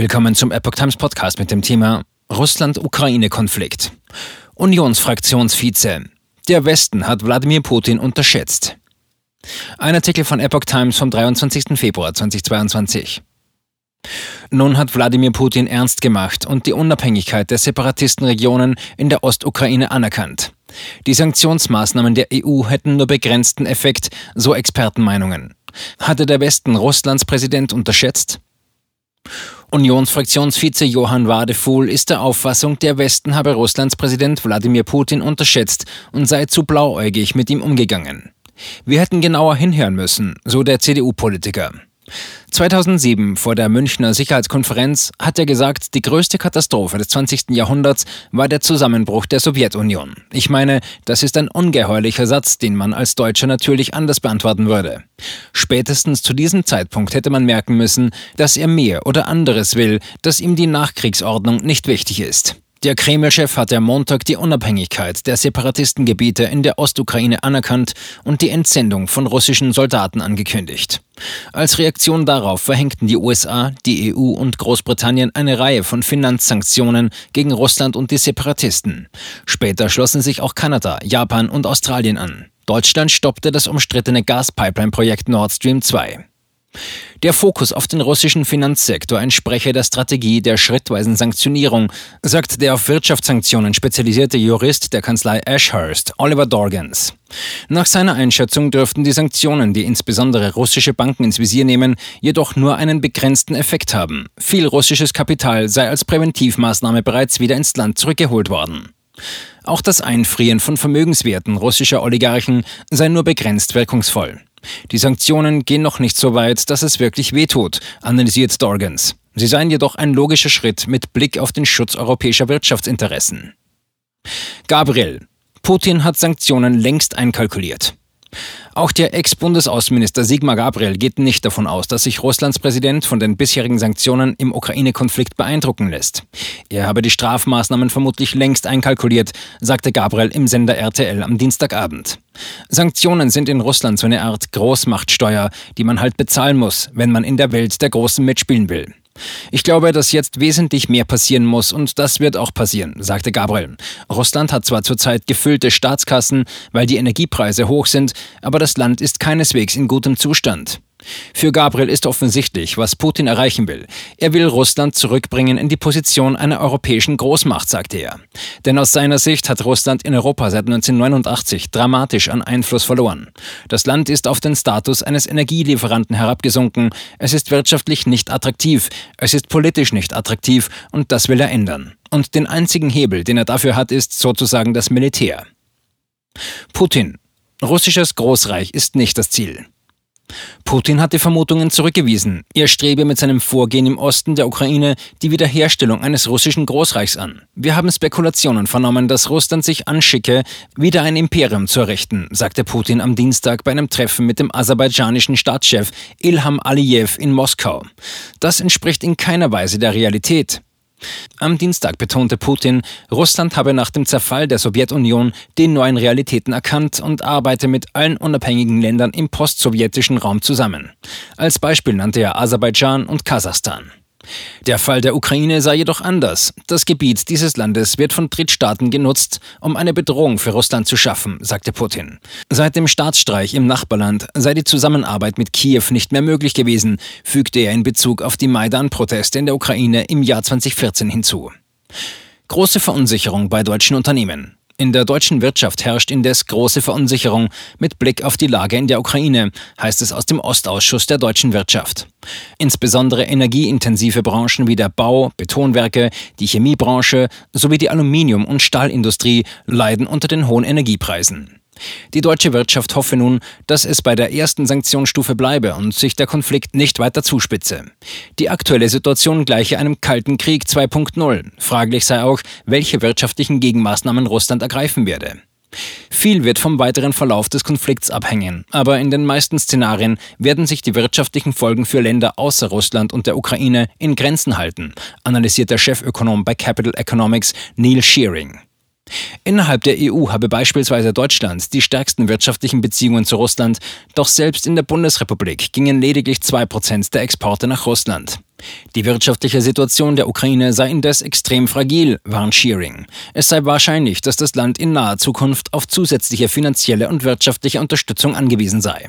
Willkommen zum Epoch Times Podcast mit dem Thema Russland-Ukraine-Konflikt. Unionsfraktionsvize. Der Westen hat Wladimir Putin unterschätzt. Ein Artikel von Epoch Times vom 23. Februar 2022. Nun hat Wladimir Putin ernst gemacht und die Unabhängigkeit der Separatistenregionen in der Ostukraine anerkannt. Die Sanktionsmaßnahmen der EU hätten nur begrenzten Effekt, so Expertenmeinungen. Hatte der Westen Russlands Präsident unterschätzt? Unionsfraktionsvize Johann Wadefuhl ist der Auffassung, der Westen habe Russlands Präsident Wladimir Putin unterschätzt und sei zu blauäugig mit ihm umgegangen. Wir hätten genauer hinhören müssen, so der CDU-Politiker. 2007 vor der Münchner Sicherheitskonferenz hat er gesagt, die größte Katastrophe des 20. Jahrhunderts war der Zusammenbruch der Sowjetunion. Ich meine, das ist ein ungeheuerlicher Satz, den man als Deutscher natürlich anders beantworten würde. Spätestens zu diesem Zeitpunkt hätte man merken müssen, dass er mehr oder anderes will, dass ihm die Nachkriegsordnung nicht wichtig ist. Der Kreml-Chef hat am Montag die Unabhängigkeit der Separatistengebiete in der Ostukraine anerkannt und die Entsendung von russischen Soldaten angekündigt. Als Reaktion darauf verhängten die USA, die EU und Großbritannien eine Reihe von Finanzsanktionen gegen Russland und die Separatisten. Später schlossen sich auch Kanada, Japan und Australien an. Deutschland stoppte das umstrittene Gaspipeline-Projekt Nord Stream 2. Der Fokus auf den russischen Finanzsektor entspreche der Strategie der schrittweisen Sanktionierung, sagt der auf Wirtschaftssanktionen spezialisierte Jurist der Kanzlei Ashurst, Oliver Dorgans. Nach seiner Einschätzung dürften die Sanktionen, die insbesondere russische Banken ins Visier nehmen, jedoch nur einen begrenzten Effekt haben. Viel russisches Kapital sei als Präventivmaßnahme bereits wieder ins Land zurückgeholt worden. Auch das Einfrieren von Vermögenswerten russischer Oligarchen sei nur begrenzt wirkungsvoll. Die Sanktionen gehen noch nicht so weit, dass es wirklich wehtut, analysiert Dorgans. Sie seien jedoch ein logischer Schritt mit Blick auf den Schutz europäischer Wirtschaftsinteressen. Gabriel. Putin hat Sanktionen längst einkalkuliert. Auch der Ex-Bundesaußenminister Sigmar Gabriel geht nicht davon aus, dass sich Russlands Präsident von den bisherigen Sanktionen im Ukraine-Konflikt beeindrucken lässt. Er habe die Strafmaßnahmen vermutlich längst einkalkuliert, sagte Gabriel im Sender RTL am Dienstagabend. Sanktionen sind in Russland so eine Art Großmachtsteuer, die man halt bezahlen muss, wenn man in der Welt der Großen mitspielen will. Ich glaube, dass jetzt wesentlich mehr passieren muss und das wird auch passieren, sagte Gabriel. Russland hat zwar zurzeit gefüllte Staatskassen, weil die Energiepreise hoch sind, aber das Land ist keineswegs in gutem Zustand. Für Gabriel ist offensichtlich, was Putin erreichen will. Er will Russland zurückbringen in die Position einer europäischen Großmacht, sagte er. Denn aus seiner Sicht hat Russland in Europa seit 1989 dramatisch an Einfluss verloren. Das Land ist auf den Status eines Energielieferanten herabgesunken. Es ist wirtschaftlich nicht attraktiv. Es ist politisch nicht attraktiv und das will er ändern. Und den einzigen Hebel, den er dafür hat, ist sozusagen das Militär. Putin. Russisches Großreich ist nicht das Ziel. Putin hat die Vermutungen zurückgewiesen. Er strebe mit seinem Vorgehen im Osten der Ukraine die Wiederherstellung eines russischen Großreichs an. Wir haben Spekulationen vernommen, dass Russland sich anschicke, wieder ein Imperium zu errichten, sagte Putin am Dienstag bei einem Treffen mit dem aserbaidschanischen Staatschef Ilham Aliyev in Moskau. Das entspricht in keiner Weise der Realität. Am Dienstag betonte Putin, Russland habe nach dem Zerfall der Sowjetunion die neuen Realitäten erkannt und arbeite mit allen unabhängigen Ländern im postsowjetischen Raum zusammen. Als Beispiel nannte er Aserbaidschan und Kasachstan. Der Fall der Ukraine sei jedoch anders. Das Gebiet dieses Landes wird von Drittstaaten genutzt, um eine Bedrohung für Russland zu schaffen, sagte Putin. Seit dem Staatsstreich im Nachbarland sei die Zusammenarbeit mit Kiew nicht mehr möglich gewesen, fügte er in Bezug auf die Maidan-Proteste in der Ukraine im Jahr 2014 hinzu. Große Verunsicherung bei deutschen Unternehmen. In der deutschen Wirtschaft herrscht indes große Verunsicherung mit Blick auf die Lage in der Ukraine, heißt es aus dem Ostausschuss der deutschen Wirtschaft. Insbesondere energieintensive Branchen wie der Bau, Betonwerke, die Chemiebranche sowie die Aluminium- und Stahlindustrie leiden unter den hohen Energiepreisen. Die deutsche Wirtschaft hoffe nun, dass es bei der ersten Sanktionsstufe bleibe und sich der Konflikt nicht weiter zuspitze. Die aktuelle Situation gleiche einem Kalten Krieg 2.0. Fraglich sei auch, welche wirtschaftlichen Gegenmaßnahmen Russland ergreifen werde. Viel wird vom weiteren Verlauf des Konflikts abhängen, aber in den meisten Szenarien werden sich die wirtschaftlichen Folgen für Länder außer Russland und der Ukraine in Grenzen halten, analysiert der Chefökonom bei Capital Economics Neil Shearing. Innerhalb der EU habe beispielsweise Deutschland die stärksten wirtschaftlichen Beziehungen zu Russland, doch selbst in der Bundesrepublik gingen lediglich 2% der Exporte nach Russland. Die wirtschaftliche Situation der Ukraine sei indes extrem fragil, warnt Shearing. Es sei wahrscheinlich, dass das Land in naher Zukunft auf zusätzliche finanzielle und wirtschaftliche Unterstützung angewiesen sei.